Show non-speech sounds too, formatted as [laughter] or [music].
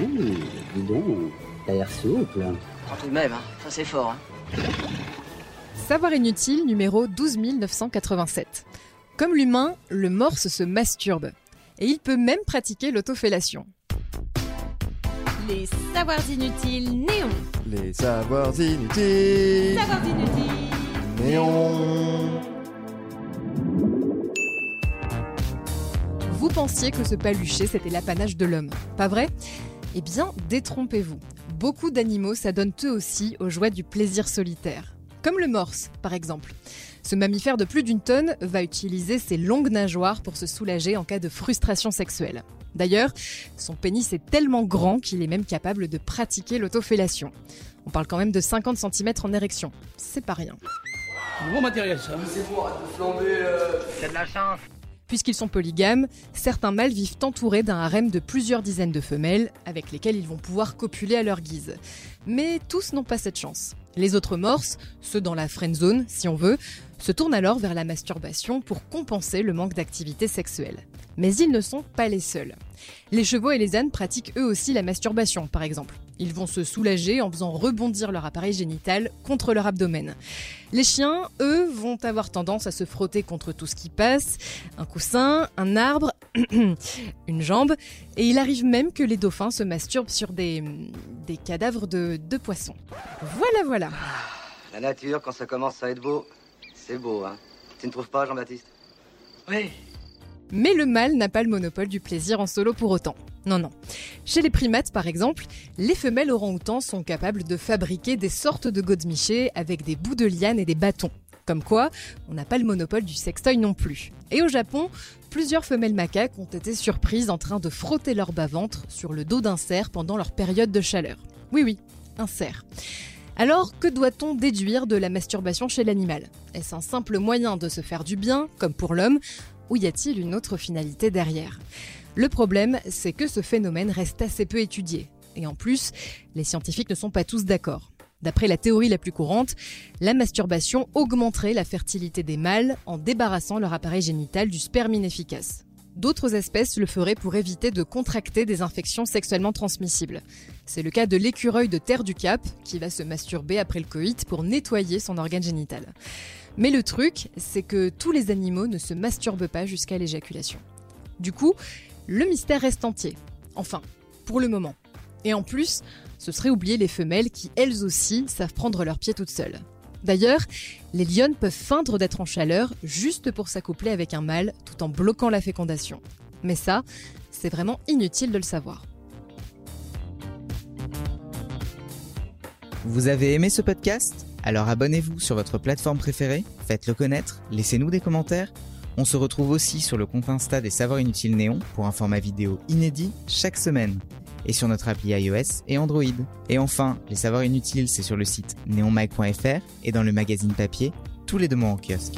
Ouh, dis donc, t'as l'air souple. Quand tout de même, hein. ça c'est fort. Hein. Savoir inutile numéro 12987. Comme l'humain, le morse se masturbe. Et il peut même pratiquer l'autofellation. Les savoirs inutiles néons. Les savoirs inutiles. Savoirs inutiles. Néon. Pensiez que ce paluché, c'était l'apanage de l'homme, pas vrai? Eh bien, détrompez-vous. Beaucoup d'animaux s'adonnent eux aussi aux joies du plaisir solitaire. Comme le morse, par exemple. Ce mammifère de plus d'une tonne va utiliser ses longues nageoires pour se soulager en cas de frustration sexuelle. D'ailleurs, son pénis est tellement grand qu'il est même capable de pratiquer l'autofellation. On parle quand même de 50 cm en érection. C'est pas rien. Bon matériel ça. C'est bon, flamber. Euh... T'as de la chance. Puisqu'ils sont polygames, certains mâles vivent entourés d'un harem de plusieurs dizaines de femelles avec lesquelles ils vont pouvoir copuler à leur guise. Mais tous n'ont pas cette chance. Les autres morses, ceux dans la friend zone si on veut, se tournent alors vers la masturbation pour compenser le manque d'activité sexuelle. Mais ils ne sont pas les seuls. Les chevaux et les ânes pratiquent eux aussi la masturbation, par exemple. Ils vont se soulager en faisant rebondir leur appareil génital contre leur abdomen. Les chiens, eux, vont avoir tendance à se frotter contre tout ce qui passe, un coussin, un arbre, [clears throat] une jambe, et il arrive même que les dauphins se masturbent sur des, des cadavres de, de poissons. Voilà, voilà. La nature, quand ça commence à être beau, c'est beau, hein. Tu ne trouves pas, Jean-Baptiste? Oui. Mais le mâle n'a pas le monopole du plaisir en solo pour autant. Non, non. Chez les primates, par exemple, les femelles orang-outans sont capables de fabriquer des sortes de godemichés avec des bouts de liane et des bâtons. Comme quoi, on n'a pas le monopole du sextoy non plus. Et au Japon, plusieurs femelles macaques ont été surprises en train de frotter leur bas-ventre sur le dos d'un cerf pendant leur période de chaleur. Oui, oui, un cerf. Alors, que doit-on déduire de la masturbation chez l'animal? Est-ce un simple moyen de se faire du bien, comme pour l'homme, ou y a-t-il une autre finalité derrière? Le problème, c'est que ce phénomène reste assez peu étudié. Et en plus, les scientifiques ne sont pas tous d'accord. D'après la théorie la plus courante, la masturbation augmenterait la fertilité des mâles en débarrassant leur appareil génital du sperme inefficace. D'autres espèces le feraient pour éviter de contracter des infections sexuellement transmissibles. C'est le cas de l'écureuil de terre du Cap qui va se masturber après le coït pour nettoyer son organe génital. Mais le truc, c'est que tous les animaux ne se masturbent pas jusqu'à l'éjaculation. Du coup, le mystère reste entier. Enfin, pour le moment. Et en plus, ce serait oublier les femelles qui, elles aussi, savent prendre leurs pieds toutes seules. D'ailleurs, les lionnes peuvent feindre d'être en chaleur juste pour s'accoupler avec un mâle tout en bloquant la fécondation. Mais ça, c'est vraiment inutile de le savoir. Vous avez aimé ce podcast? Alors abonnez-vous sur votre plateforme préférée, faites-le connaître, laissez-nous des commentaires. On se retrouve aussi sur le compte Insta des Savoirs Inutiles Néon pour un format vidéo inédit chaque semaine. Et sur notre appli iOS et Android. Et enfin, les Savoirs Inutiles, c'est sur le site neonmag.fr et dans le magazine papier tous les deux mois en kiosque.